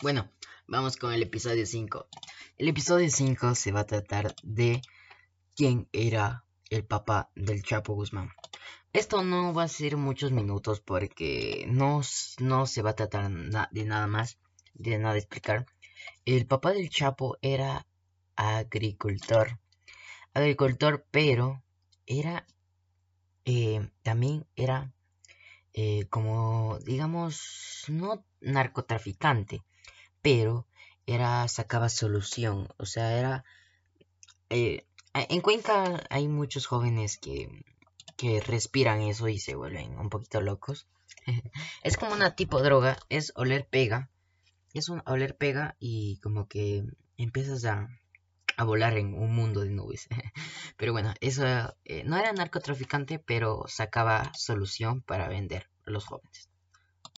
Bueno, vamos con el episodio 5. El episodio 5 se va a tratar de quién era el papá del Chapo Guzmán. Esto no va a ser muchos minutos porque no, no se va a tratar de nada más, de nada explicar. El papá del Chapo era agricultor. Agricultor, pero era eh, también era eh, como digamos no narcotraficante pero era sacaba solución o sea era eh, en Cuenca hay muchos jóvenes que que respiran eso y se vuelven un poquito locos es como una tipo droga es oler pega es un oler pega y como que empiezas a a volar en un mundo de nubes. pero bueno, eso eh, no era narcotraficante, pero sacaba solución para vender a los jóvenes.